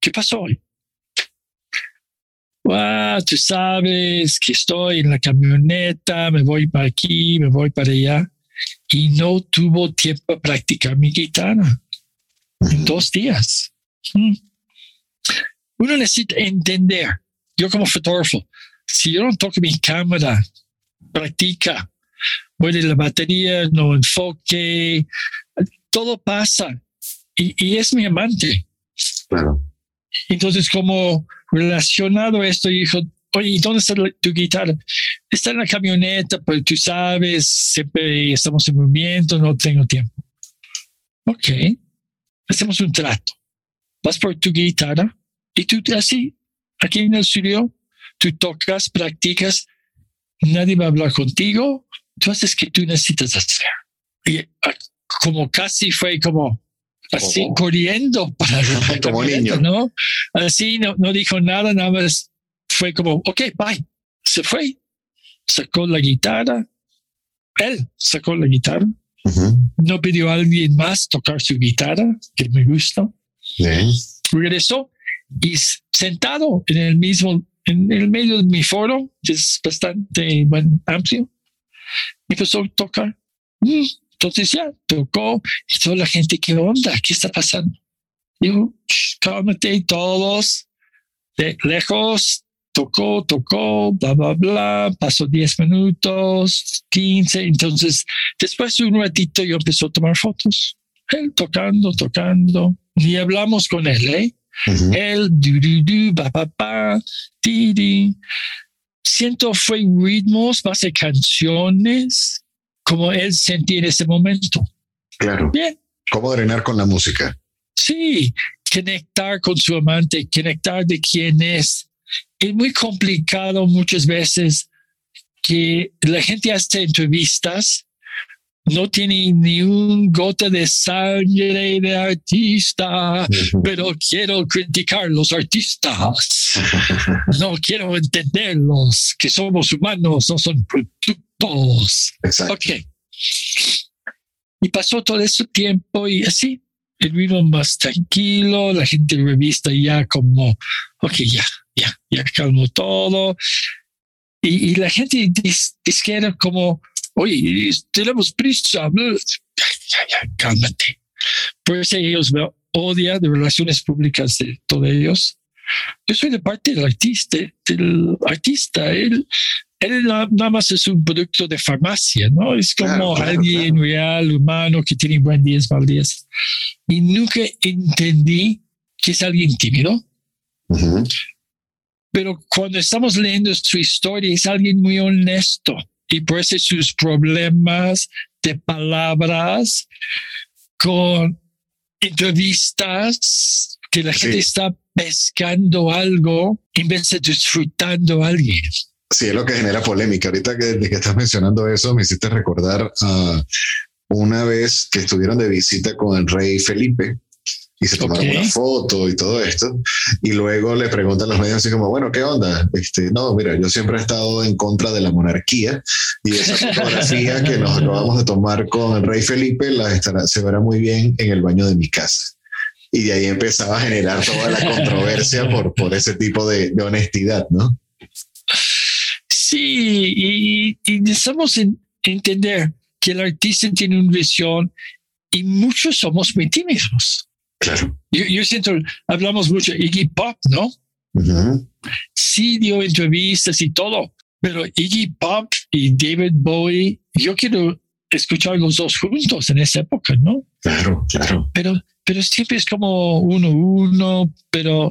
¿Qué pasó hoy? ah, tú sabes que estoy en la camioneta, me voy para aquí, me voy para allá. Y no tuvo tiempo para practicar mi guitarra en dos días. Mm. Uno necesita entender, yo como fotógrafo, si yo no toco mi cámara, practica, de la batería, no enfoque, todo pasa. Y, y es mi amante. Claro. Entonces, como relacionado a esto, dijo, oye, ¿y ¿dónde está tu guitarra? Está en la camioneta, pero tú sabes, siempre estamos en movimiento, no tengo tiempo. Ok, hacemos un trato. Vas por tu guitarra y tú así, aquí en el estudio, tú tocas, practicas, nadie va a hablar contigo, haces que tú necesitas hacer. Y ah, como casi fue como así corriendo para Como niño. ¿no? Así no, no dijo nada, nada más fue como, ok, bye. Se fue, sacó la guitarra, él sacó la guitarra, Ujú. no pidió a alguien más tocar su guitarra, que me gusta, regresó y sentado en el mismo, en el medio de mi foro, que es bastante buen, amplio, empezó a tocar. Entonces ya tocó y toda la gente, ¿qué onda? ¿Qué está pasando? "Shh, cálmate todos, de lejos, tocó, tocó, bla, bla, bla, pasó 10 minutos, 15, entonces después de un ratito yo empezó a tomar fotos, él tocando, tocando, ni hablamos con él, ¿eh? Ujú. Él, du, du, du, ba, ba, ba, di. Siento fue ritmos, más de canciones, como él sentía en ese momento. Claro. Bien, ¿Cómo drenar con la música? sí, conectar con su amante, conectar de quién es. Es muy complicado muchas veces que la gente hace entrevistas, no tiene ni un gota de sangre de artista, pero quiero criticar los artistas. No quiero entenderlos, que somos humanos, no son productos. Exacto. Ok. Y pasó todo ese tiempo y así, el ritmo más tranquilo, la gente de revista ya como, ok, ya, ya, ya calmó todo. Y, y la gente dis, disquera como, oye, tenemos prisa, cálmate. Por eso ellos me odian de relaciones públicas de todos ellos. Yo soy de parte del artista, del artista. Él, él na- nada más es un producto de farmacia, ¿no? Es como Claro, claro, alguien real, humano, que tiene buen días, mal días. Y nunca entendí que es alguien tímido, Ujú. pero cuando estamos leyendo su historia es alguien muy honesto y por eso sus problemas de palabras con entrevistas que la Sí. gente está pescando algo en vez de disfrutando a alguien. Sí, es lo que genera polémica. Ahorita que, de que estás mencionando eso, me hiciste recordar a una vez que estuvieron de visita con el rey Felipe y se tomaron Ok. una foto y todo esto. Y luego le preguntan los medios así como, bueno, ¿qué onda? Este, no, mira, yo siempre he estado en contra de la monarquía y esa fotografía que nos acabamos de tomar con el rey Felipe la estará, se verá muy bien en el baño de mi casa. Y de ahí empezaba a generar toda la controversia por, por ese tipo de, de honestidad, ¿no? Sí, y, y necesitamos en- entender que el artista tiene una visión y muchos somos muy tímidos. Claro. Yo, yo siento, hablamos mucho Iggy Pop, ¿no? Sí dio entrevistas y todo, pero Iggy Pop y David Bowie, yo quiero escuchar los dos juntos en esa época, ¿no? Claro, claro. Pero, pero siempre es como uno, uno, pero,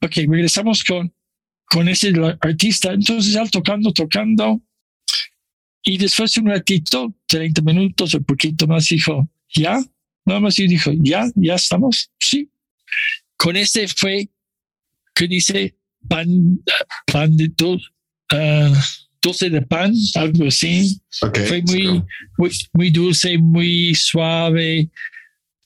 ok, regresamos con, con ese artista, entonces él tocando, tocando, y después de un ratito, 30 minutos o poquito más, dijo, ya, nada más y dijo, ya, ya estamos, sí. Con ese fue, que dice, pan, pan de dul- ah, dulce de pan, algo así. Ok. Fue muy, muy, muy dulce, muy suave.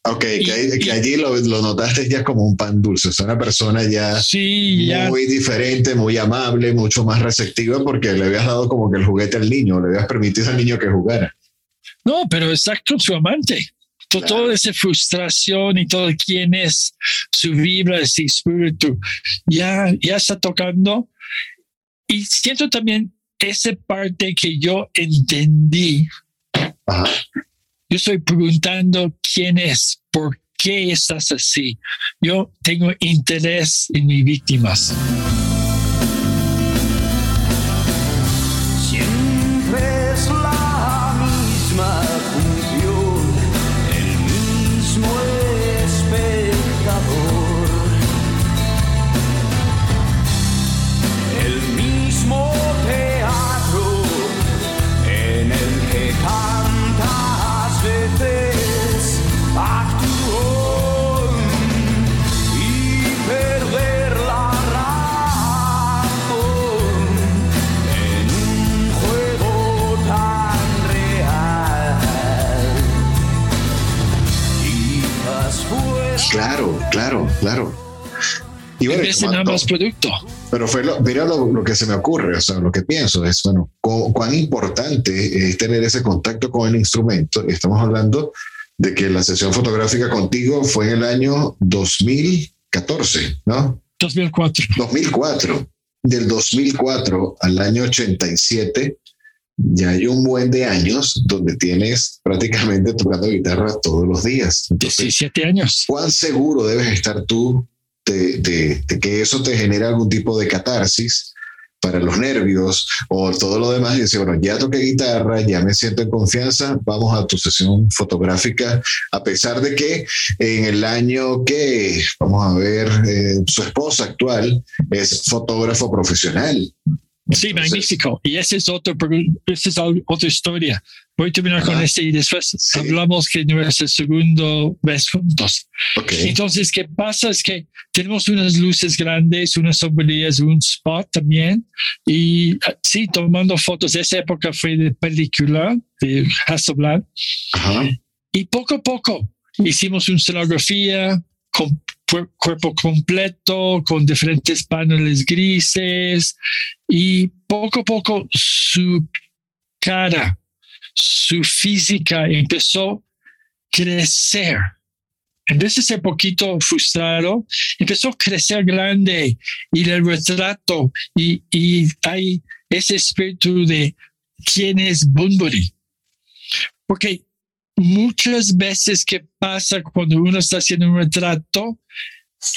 Ok, que, y- allí lo, lo notaste ya como un pan dulce. Es una persona ya Sí, ya. muy diferente, muy amable, mucho más receptiva porque le habías dado como que el juguete al niño, le habías permitido al niño que jugara. No, pero con su amante. Claro. Toda esa frustración y todo quién es, su vibra, ese espíritu, ya, ya está tocando. y siento también esa parte que yo entendí. Ajá. Yo estoy preguntando quién es, por qué estás así. Yo tengo interés en mis víctimas. Claro, claro, claro. Y bueno, nada más producto. Pero fue lo, mira lo, lo que se me ocurre, o sea, lo que pienso es, bueno, cu- cuán importante es tener ese contacto con el instrumento. Estamos hablando de que la sesión fotográfica contigo fue en el año 2014, ¿no? 2004. 2004. Del 2004 al año 87, ya hay un buen de años donde tienes prácticamente tocando guitarra todos los días. Entonces, 17 años. ¿cuán seguro debes estar tú de, de- de que eso te genera algún tipo de catarsis para los nervios o todo lo demás? Y dice, bueno, ya toqué guitarra, ya me siento en confianza, vamos a tu sesión fotográfica, a pesar de que en el año que, vamos a ver, eh, su esposa actual es fotógrafo profesional. Sí, Entonces, magnífico. Y esa es, esa es otra historia. Voy a terminar con este y después Sí. hablamos que nuestra segundo vez juntos. Ok, Entonces, ¿qué pasa? Es que tenemos unas luces grandes, unas sombrillas, un spot también. Y ah, sí, tomando fotos. Esa época fue de película de Hasselblad. ajá, Y poco a poco hicimos una escenografía cuerpo completo, con diferentes paneles grises. Y poco a poco su cara, su física empezó a crecer. En vez de ser poquito frustrado, empezó a crecer grande y el retrato y, y hay ese espíritu de quién es Bunbury. Porque muchas veces que pasa cuando uno está haciendo un retrato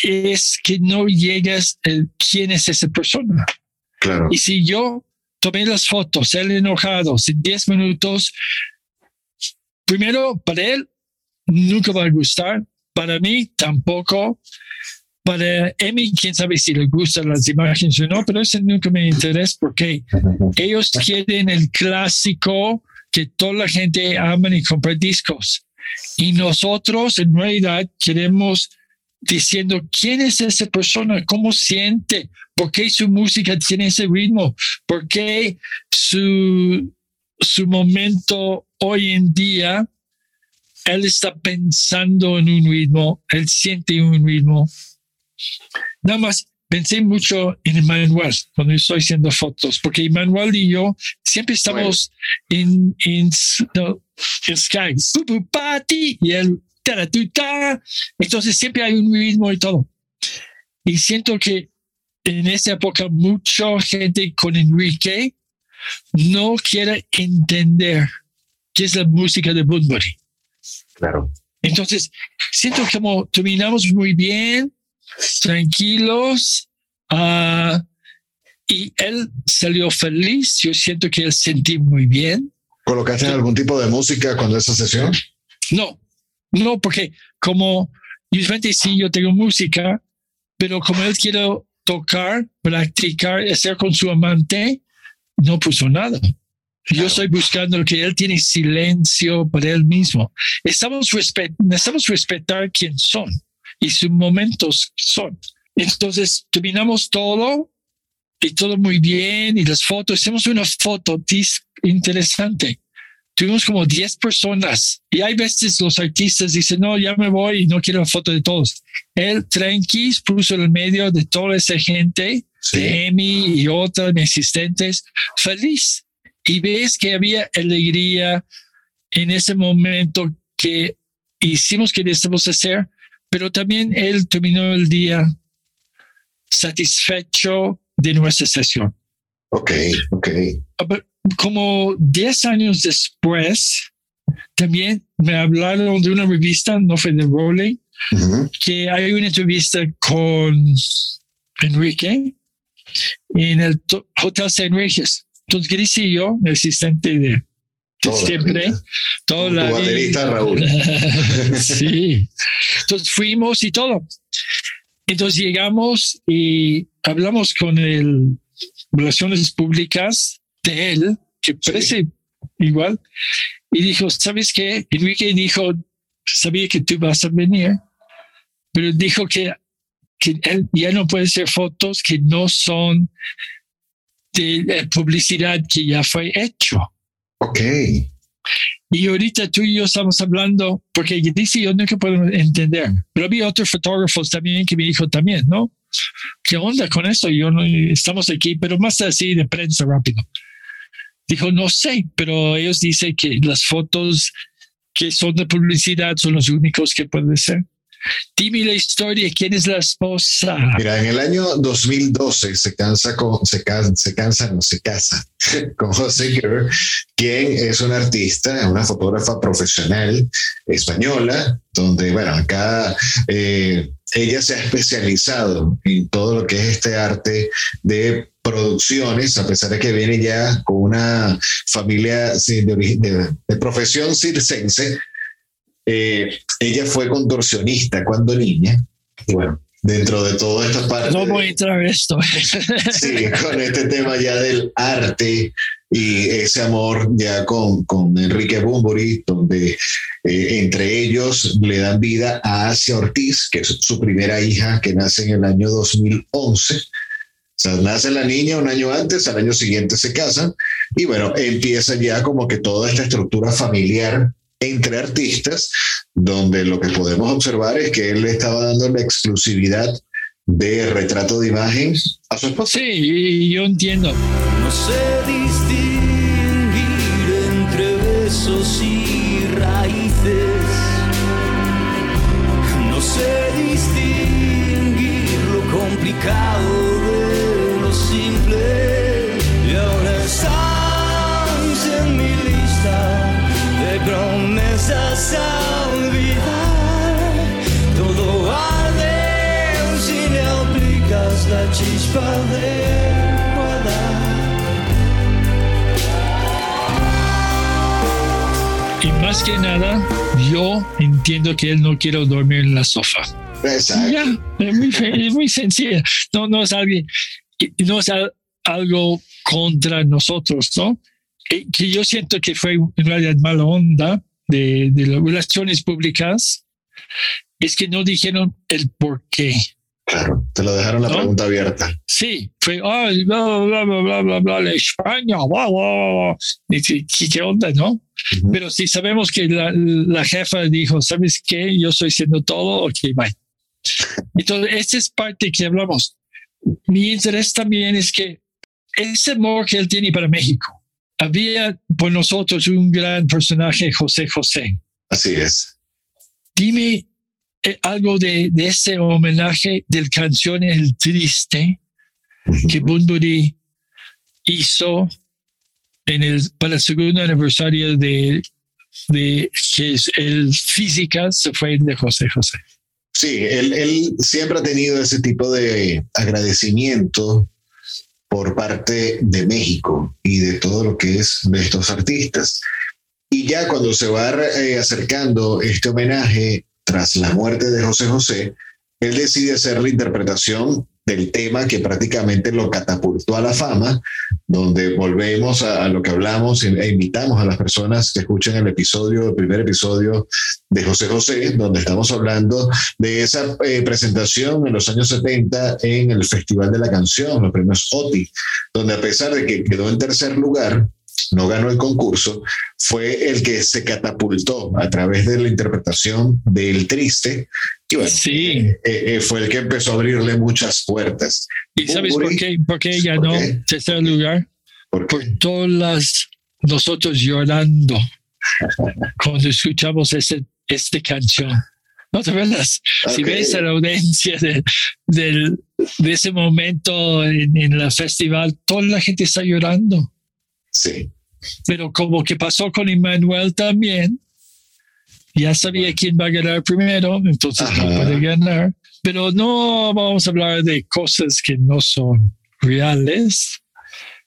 es que no llegas el quién es esa persona. claro. Y si yo tomé las fotos, él enojado, en 10 minutos, primero, para él nunca va a gustar, para mí tampoco, para Emi, quién sabe si le gustan las imágenes o no, pero eso nunca me interesa porque ellos quieren el clásico que toda la gente ama y compra discos. Y nosotros en realidad queremos diciendo quién es esa persona, cómo siente, por qué su música tiene ese ritmo, por qué su, su momento hoy en día, él está pensando en un ritmo, él siente un ritmo. Nada más pensé mucho en Emmanuel cuando estoy haciendo fotos, porque Emmanuel y yo siempre estamos en, en, no, en Skype, y él, ta, tu, ta. entonces siempre hay un ritmo y todo. Y siento que en esa época mucha gente con Enrique no quiere entender qué es la música de Bunbury. Claro. Entonces, siento como terminamos muy bien, tranquilos, ah, y él salió feliz. Yo siento que él sentí muy bien. ¿Colocaste algún tipo de música cuando esa sesión? No, no, porque como usualmente sí yo tengo música, pero como él quiere tocar, practicar, hacer con su amante, no puso nada. Yo estoy buscando que él tiene silencio para él mismo. Estamos respet necesitamos respetar quién son y sus momentos son. Entonces terminamos todo y todo muy bien y las fotos. Hicimos una foto interesante. Tuvimos como 10 personas y hay veces los artistas dicen, no, ya me voy y no quiero foto de todos. Él tranqui puso en el medio de toda esa gente, Sí. de Emi y otras mis asistentes, feliz. Y ves que había alegría en ese momento que hicimos que necesitamos hacer, pero también él terminó el día satisfecho de nuestra sesión. Ok, ok. Como 10 años después, también me hablaron de una revista, no fue de Rolling, Ujú. que hay una entrevista con Enrique en el Hotel San Regis. Entonces, Gris y yo, el asistente de Toda la siempre, vida. toda Tu la baterista, Raúl. sí. Entonces fuimos y todo. Entonces llegamos y hablamos con el Relaciones Públicas de él, que parece igual, y dijo, ¿sabes qué? Enrique dijo, sabía que tú vas a venir, pero dijo que, que él ya no puede hacer fotos que no son de eh, publicidad que ya fue hecho. Ok. Y ahorita tú y yo estamos hablando, porque dice yo nunca puedo entender, pero había otros fotógrafos también que me dijo también, ¿no? ¿Qué onda con eso? Yo no, estamos aquí, pero más así de prensa rápido. Dijo, no sé, pero ellos dicen que las fotos que son de publicidad son los únicos que pueden ser. Dime la historia, ¿quién es la esposa? Mira, en el año 2012 se cansa con, se, ca- se cansa, no se casa con José Kerr, quien es una artista, una fotógrafa profesional española, donde, bueno, acá eh, ella se ha especializado en todo lo que es este arte de producciones, a pesar de que viene ya con una familia de, de- de profesión circense. Eh, ella fue contorsionista cuando niña. Y bueno, dentro de toda esta parte. No voy a entrar a esto. Sí, con este tema ya del arte y ese amor ya con, con Enrique Bunbury, donde eh, entre ellos le dan vida a Asia Ortiz, que es su primera hija que nace en el año 2011. O sea, nace la niña un año antes, al año siguiente se casan y bueno, empieza ya como que toda esta estructura familiar entre artistas, donde lo que podemos observar es que él le estaba dando la exclusividad de retrato de imagen a su esposa. Sí, y yo entiendo. No sé distinguir promesas a olvidar. Todo arde si le aplicas la chispa de guardar. Y más que nada, yo entiendo que él no quiere dormir en la sofá. Exacto. Ya, es muy, es muy sencilla. No, no es alguien, no es al- algo contra nosotros, ¿no? Que yo siento que fue en realidad mala onda de, de las relaciones públicas, es que no dijeron el por qué. Claro, te lo dejaron la ¿No? pregunta abierta. Sí, fue, ay, bla, bla, bla, bla, bla, bla, la España, bla, bla, bla, ¿Qué, qué onda, no? Ujú. Pero si sabemos que la, la jefa dijo, ¿sabes qué? Yo estoy haciendo todo, ok, bye. Entonces, esa es parte que hablamos. Mi interés también es que ese amor que él tiene para México. Había por nosotros un gran personaje, José José. Así es. Dime eh, algo de, de ese homenaje del canción El Triste que Bunbury hizo en el, para el segundo aniversario de, de que es el física se fue de José José. Sí, él, él siempre ha tenido ese tipo de agradecimiento por parte de México y de todo lo que es de estos artistas. Y ya cuando se va eh, acercando este homenaje tras la muerte de José José, él decide hacer la interpretación del tema que prácticamente lo catapultó a la fama, donde volvemos a, lo que hablamos e invitamos a las personas que escuchen el episodio, el primer episodio de José José, donde estamos hablando de esa eh, presentación en los años 70 en el Festival de la Canción, los premios OTI, donde a pesar de que quedó en tercer lugar, no ganó el concurso, fue el que se catapultó a través de la interpretación del triste. Y bueno, Sí. eh, eh, fue el que empezó a abrirle muchas puertas. ¿Y sabes por qué, por qué ganó ¿Por qué? tercer lugar? Porque Por todas las, nosotros llorando cuando escuchamos ese, esta canción. ¿No te acuerdas? Si ves a la audiencia de, de ese momento en, en el festival, toda la gente está llorando. Sí. Pero como que pasó con Emmanuel también, ya sabía quién va a ganar primero, entonces no puede ganar. Pero no vamos a hablar de cosas que no son reales.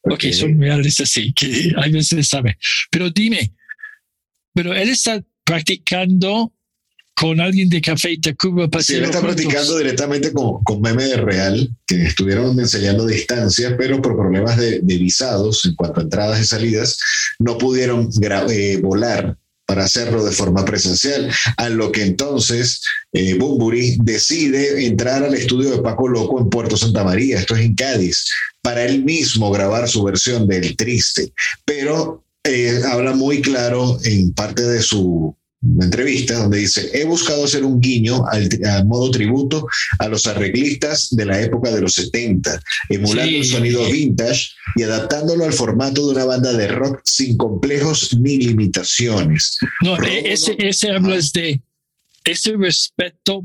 Ok, Ok. son reales así, que a veces sabe. Pero dime, pero él está practicando con alguien de Café Tacuba para Sí, él está juntos. practicando directamente con, con Meme de Real, que estuvieron enseñando a distancia, pero por problemas de, de visados en cuanto a entradas y salidas, no pudieron eh, volar para hacerlo de forma presencial, a lo que entonces eh, Bumburi decide entrar al estudio de Paco Loco en Puerto Santa María, esto es en Cádiz, para él mismo grabar su versión del Triste, pero eh, habla muy claro en parte de su entrevista donde dice, he buscado hacer un guiño al, al modo tributo a los arreglistas de la época de los 70, emulando Sí. el sonido vintage y adaptándolo al formato de una banda de rock sin complejos ni limitaciones. No, e- ese, ese hablas de ese respeto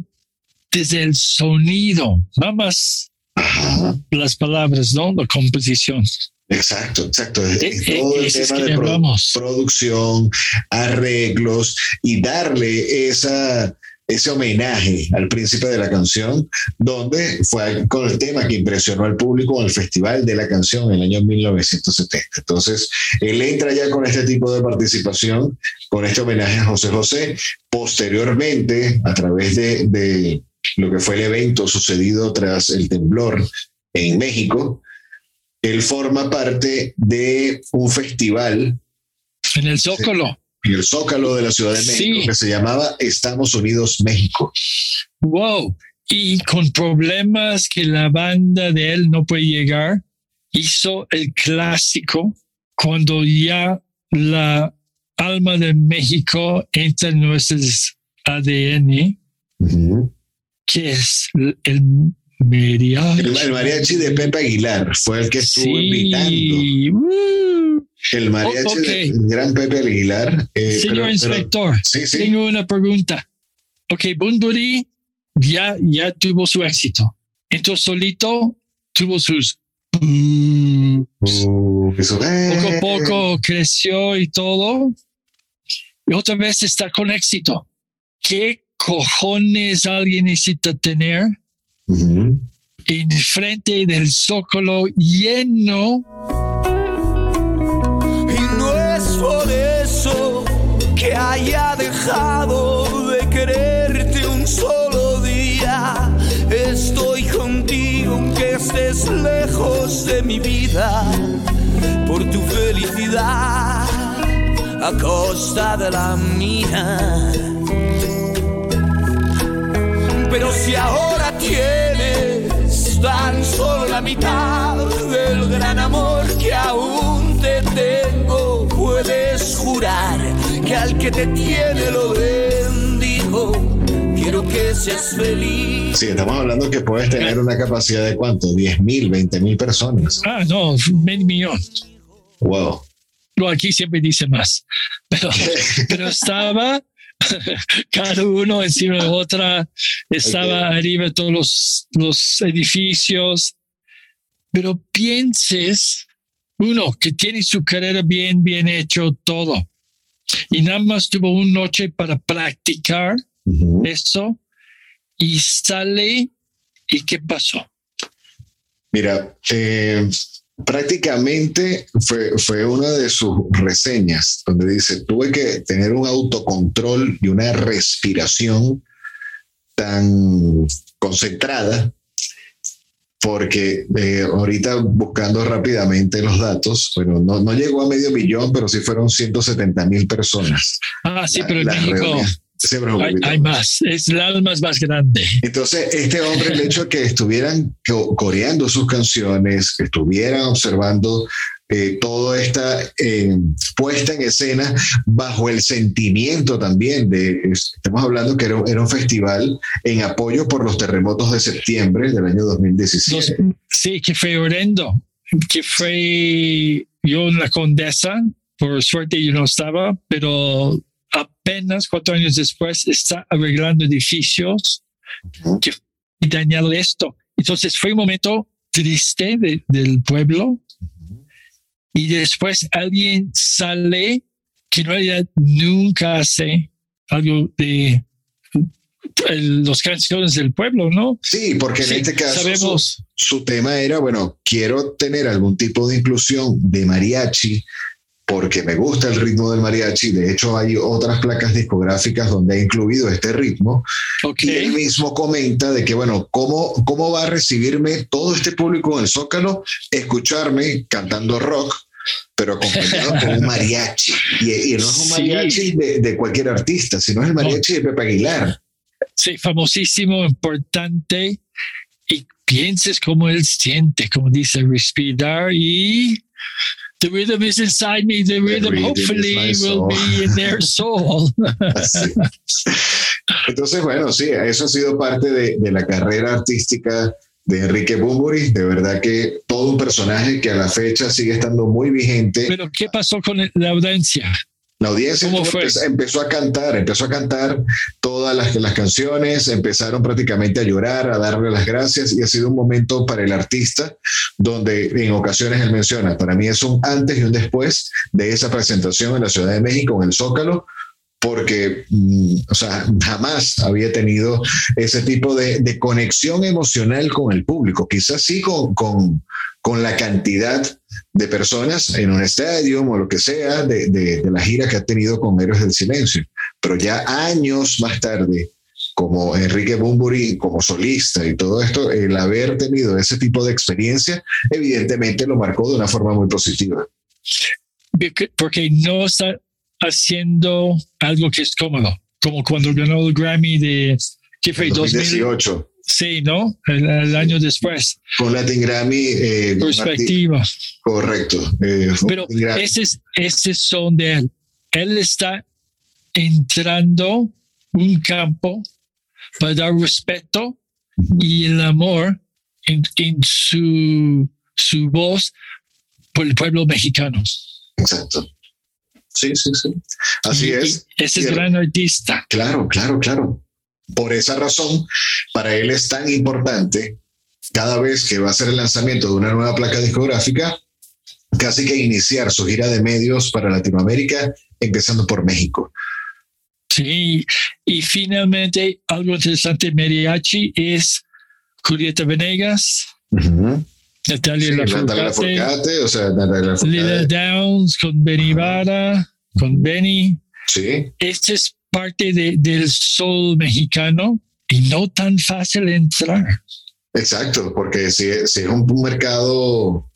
desde el sonido, nada más Ajá. las palabras, ¿no? La composición. Exacto, exacto. Eh, eh, todo el es tema que de hablamos. producción, arreglos y darle esa, ese homenaje al príncipe de la canción, donde fue con el tema que impresionó al público en el Festival de la Canción en el año 1970. Entonces, él entra ya con este tipo de participación, con este homenaje a José José. Posteriormente, a través de, de lo que fue el evento sucedido tras el temblor en México, él forma parte de un festival En el Zócalo. en el Zócalo de la Ciudad de México Sí. que se llamaba Estamos Unidos México. Wow. Y con problemas que la banda de él no puede llegar, hizo el clásico cuando ya la alma de México entra en nuestros ADN, que es el mariachi. el, el mariachi de Pepe Aguilar fue el que estuvo Sí. invitando. Uh, El mariachi Oh, del gran Pepe Aguilar. eh, Señor pero- pero- inspector, sí, sí. tengo una pregunta. Ok, Bunbury ya, ya tuvo su éxito. Entonces solito tuvo sus... uh, Uh, poco a poco creció y todo. Y otra vez está con éxito. ¿Qué cojones alguien necesita tener Ujú. enfrente del zócalo lleno? Y no es por eso que haya dejado de quererte un solo día. Estoy contigo aunque estés lejos de mi vida. Por tu felicidad a costa de la mía. Pero si ahora tienes tan solo la mitad del gran amor que aún te tengo, puedes jurar que al que te tiene lo bendigo. Quiero que seas feliz. Sí, estamos hablando que puedes tener una capacidad de cuánto, 10 mil, 20 mil personas. Ah, no, medio millón. Wow. No, aquí siempre dice más. Pero, pero estaba cada uno encima de otra, estaba arriba de todos los, los edificios. Pero pienses, uno, que tiene su carrera bien, bien hecho todo. Y nada más tuvo una noche para practicar Ujú. eso y sale. ¿Y qué pasó? Mira, eh, prácticamente fue, fue una de sus reseñas donde dice, tuve que tener un autocontrol y una respiración tan concentrada porque eh, ahorita buscando rápidamente los datos, bueno, no, no llegó a medio millón, pero sí fueron 170 mil personas. Ah, sí, La- pero en México reuniones. Siempre hay, hay más. Es el alma es más grande. entonces, este hombre, el hecho de que estuvieran co- coreando sus canciones, que estuvieran observando eh, toda esta eh, puesta en escena bajo el sentimiento también de, es- estamos hablando que era, era un festival en apoyo por los terremotos de septiembre del año 2017. Los- sí, que fue horrendo. Que fue yo en la Condesa. Por suerte yo no estaba, pero apenas cuatro años después está arreglando edificios y dañado esto. Entonces fue un momento triste de- del pueblo y después alguien sale que en realidad nunca hace algo de los canciones del pueblo, ¿no? Sí, porque en este caso sabemos. Su, su tema era, bueno, quiero tener algún tipo de inclusión de mariachi porque me gusta el ritmo del mariachi. De hecho, hay otras placas discográficas donde ha incluido este ritmo. Ok. Y él mismo comenta de que, bueno, ¿cómo, ¿cómo va a recibirme todo este público en el Zócalo? Escucharme cantando rock, pero acompañado con un mariachi. Y, y no es un Sí. mariachi de, de cualquier artista, sino es el mariachi de Pepe Aguilar. Sí, famosísimo, importante. Y pienses cómo él siente, como dice, respirar y the rhythm is inside me, the rhythm, rhythm is hopefully will be in their soul. Entonces, bueno, sí, eso ha sido parte de, de la carrera artística de Enrique Bunbury. De verdad que todo un personaje que a la fecha sigue estando muy vigente. Pero ¿qué pasó con la audiencia? La audiencia empezó a cantar, empezó a cantar todas las, las canciones, empezaron prácticamente a llorar, a darle las gracias y ha sido un momento para el artista donde en ocasiones él menciona, para mí es un antes y un después de esa presentación en la Ciudad de México, en el Zócalo, porque, mm, o sea, jamás había tenido ese tipo de, de conexión emocional con el público, quizás sí con, con, con la cantidad de personas en un estadio o lo que sea de, de, de la gira que ha tenido con Héroes del Silencio. Pero ya años más tarde, como Enrique Bunbury, como solista y todo esto, el haber tenido ese tipo de experiencia, evidentemente lo marcó de una forma muy positiva. Porque- no está haciendo algo que es cómodo, como cuando ganó el Grammy de, ¿qué fue? 2000, 2018, sí, ¿no? El, el año después. con Latin Grammy. eh, Perspectiva. Correcto. eh, Pero ese es, ese son de él. Él está entrando un campo para dar respeto y el amor en, en su, su voz por el pueblo mexicano. Exacto. Sí, sí, sí. Así Y- es. ese es gran artista. Claro, claro, claro. Por esa razón, para él es tan importante cada vez que va a hacer el lanzamiento de una nueva placa discográfica, casi que iniciar su gira de medios para Latinoamérica, empezando por México. Sí, y finalmente algo interesante, mariachi es Julieta Venegas, Natalia Sí, Natalia Lafourcade, Lafourcade, o sea, Natalia. Downs con Benny Vara, con Benny. Sí, Este es parte de- del sol mexicano y no tan fácil entrar. exacto, porque si, si es un, mercado,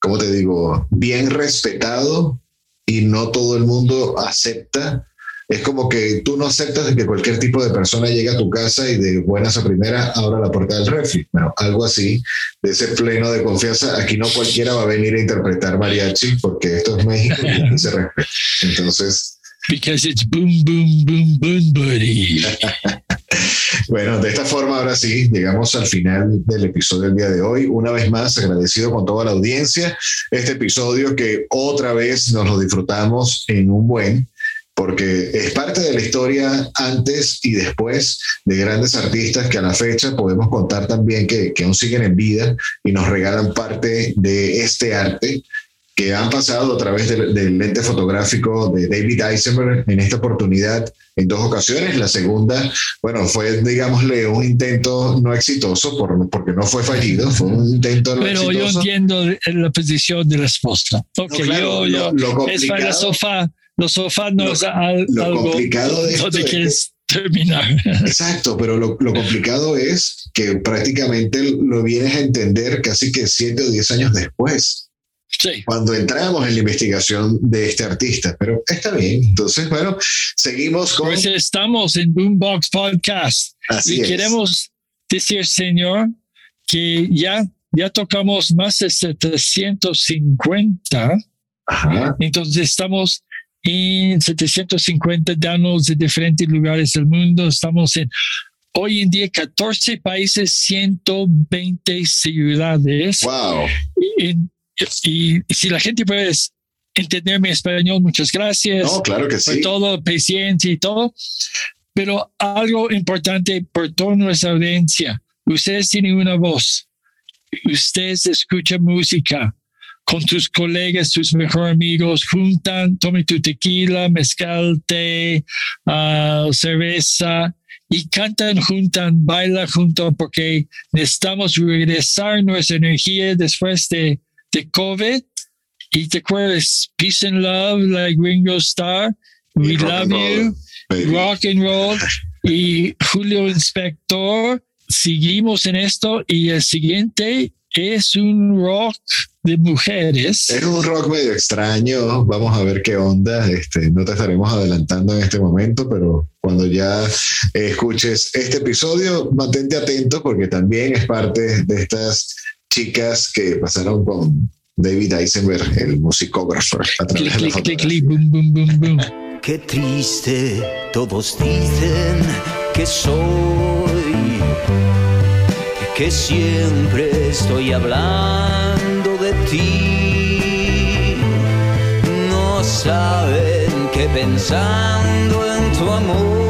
¿cómo te digo? Bien respetado y no todo el mundo acepta. Es como que tú no aceptas que cualquier tipo de persona llegue a tu casa y de buenas a primeras abra la puerta del refri. Bueno, algo así, de ese pleno de confianza. Aquí no cualquiera va a venir a interpretar mariachi porque esto es México y se respeta. Entonces, Because it's boom, boom, boom, boom, buddy. Bueno, de esta forma ahora sí, llegamos al final del episodio del día de hoy. Una vez más, agradecido con toda la audiencia. Este episodio que otra vez nos lo disfrutamos en un buen, porque es parte de la historia antes y después de grandes artistas que a la fecha podemos contar también que, que aún siguen en vida y nos regalan parte de este arte que han pasado a través del, del lente fotográfico de David Eisenberg en esta oportunidad en dos ocasiones. La segunda, bueno, fue, digámosle, un intento no exitoso por, porque no fue fallido, fue un intento no Pero yo exitoso. entiendo la posición de la esposa. Ok, No, claro, yo, yo, lo- es para el sofá. Los sofás no Lo- es al- lo algo complicado de esto donde es quieres terminar. Exacto, pero lo, lo complicado es que prácticamente lo vienes a entender casi que siete o diez años después. Sí. cuando entramos en la investigación de este artista. Pero está bien. Entonces, bueno, seguimos con. Pues estamos en Boombox Podcast. Así y es. queremos decir, señor, que ya, ya tocamos más de 750. Ajá. Entonces estamos en 750 downloads de diferentes lugares del mundo. Estamos en hoy en día 14 países, 120 ciudades. Wow. Y, y si la gente puede entender mi español, muchas gracias No, claro que por sí. todo, paciencia y todo. Pero algo importante por toda nuestra audiencia, ustedes tienen una voz, ustedes escuchan música con tus colegas, tus mejores amigos, juntan, tomen tu tequila, mezcal, té, ah, cerveza y cantan, juntan, bailan juntos porque necesitamos regresar nuestra energía después de, de COVID. Y te acuerdas, peace and love, like Ringo Starr, we love roll, you, baby. rock and roll. Y Julio Inspector, seguimos en esto y el siguiente es un rock de mujeres. Es un rock medio extraño, vamos a ver qué onda. Este, no te estaremos adelantando en este momento, pero cuando ya escuches este episodio, mantente atento porque también es parte de estas chicas que pasaron con David Eisenberg, el musicógrafo, a Clic, través de la clic, clic, fotografía. clic, boom, boom, boom, boom. Qué triste, todos dicen que soy, que siempre estoy hablando de ti. No saben que pensando en tu amor,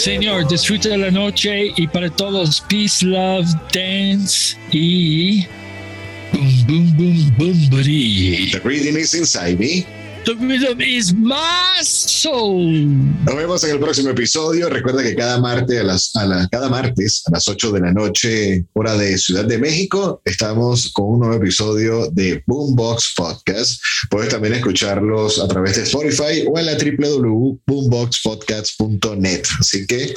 Señor, disfruta de la noche y para todos, peace, love, dance y boom, boom, boom, boom, buddy. The reading is inside me. The rhythm is my soul. Nos vemos en el próximo episodio. Recuerda que cada martes a las, a la- cada martes a las 8 de la noche, hora de Ciudad de México, estamos con un nuevo episodio de Boombox Podcast. Puedes también escucharlos a través de Spotify o en la www.boomboxpodcast.net. Así que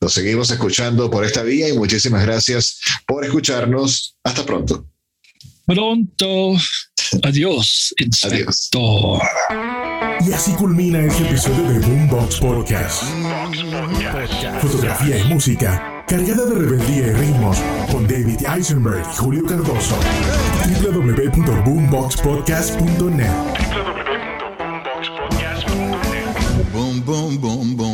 los seguimos escuchando por esta vía y muchísimas gracias por escucharnos. Hasta pronto. Pronto. Adiós, inspector. Y así culmina este episodio de Boombox Podcast. Fotografía y música cargada de rebeldía y ritmos con David Eisenberg y Julio Cardoso. www.boomboxpodcast.net Boom, boom, boom, boom.